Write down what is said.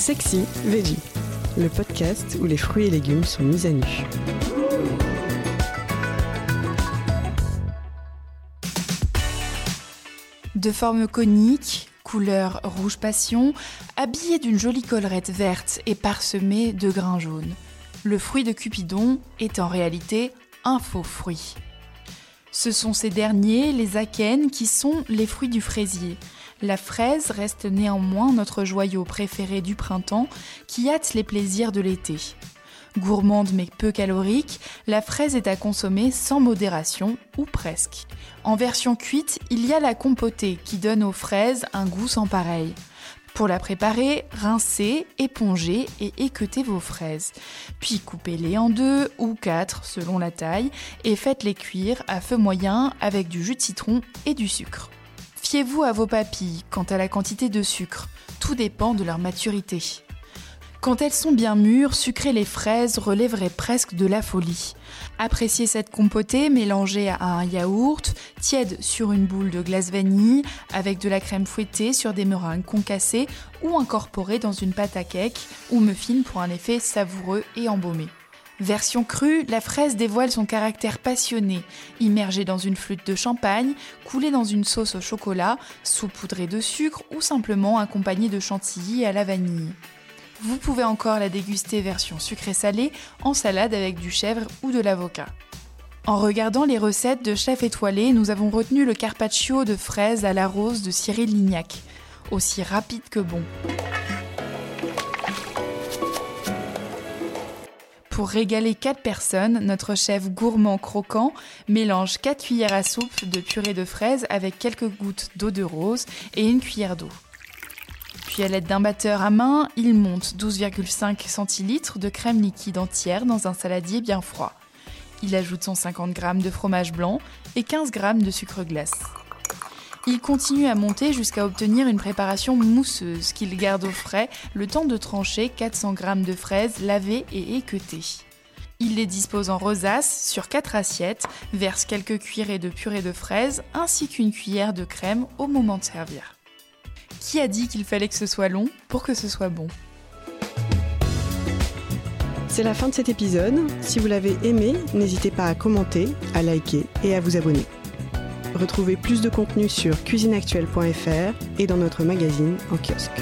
Sexy Veggie, le podcast où les fruits et légumes sont mis à nu. De forme conique, couleur rouge passion, habillé d'une jolie collerette verte et parsemé de grains jaunes. Le fruit de Cupidon est en réalité un faux fruit. Ce sont ces derniers, les akènes, qui sont les fruits du fraisier. La fraise reste néanmoins notre joyau préféré du printemps qui hâte les plaisirs de l'été. Gourmande mais peu calorique, la fraise est à consommer sans modération ou presque. En version cuite, il y a la compotée qui donne aux fraises un goût sans pareil. Pour la préparer, rincez, épongez et équeutez vos fraises. Puis coupez-les en deux ou quatre selon la taille et faites-les cuire à feu moyen avec du jus de citron et du sucre. Fiez-vous à vos papilles quant à la quantité de sucre. Tout dépend de leur maturité. Quand elles sont bien mûres, sucrer les fraises relèverait presque de la folie. Appréciez cette compotée mélangée à un yaourt, tiède sur une boule de glace vanille, avec de la crème fouettée sur des meringues concassées ou incorporée dans une pâte à cake ou muffin pour un effet savoureux et embaumé. Version crue, la fraise dévoile son caractère passionné, immergée dans une flûte de champagne, coulée dans une sauce au chocolat, saupoudrée de sucre ou simplement accompagnée de chantilly à la vanille. Vous pouvez encore la déguster version sucré-salé en salade avec du chèvre ou de l'avocat. En regardant les recettes de chef étoilé, nous avons retenu le carpaccio de fraises à la rose de Cyril Lignac, aussi rapide que bon. Pour régaler 4 personnes, notre chef gourmand croquant mélange 4 cuillères à soupe de purée de fraises avec quelques gouttes d'eau de rose et une cuillère d'eau. Puis à l'aide d'un batteur à main, il monte 12,5 centilitres de crème liquide entière dans un saladier bien froid. Il ajoute 150 g de fromage blanc et 15 g de sucre glace. Il continue à monter jusqu'à obtenir une préparation mousseuse qu'il garde au frais le temps de trancher 400 g de fraises lavées et équeutées. Il les dispose en rosace sur 4 assiettes, verse quelques cuillerées de purée de fraises ainsi qu'une cuillère de crème au moment de servir. Qui a dit qu'il fallait que ce soit long pour que ce soit bon? C'est la fin de cet épisode. Si vous l'avez aimé, n'hésitez pas à commenter, à liker et à vous abonner. Retrouvez plus de contenu sur cuisineactuelle.fr et dans notre magazine en kiosque.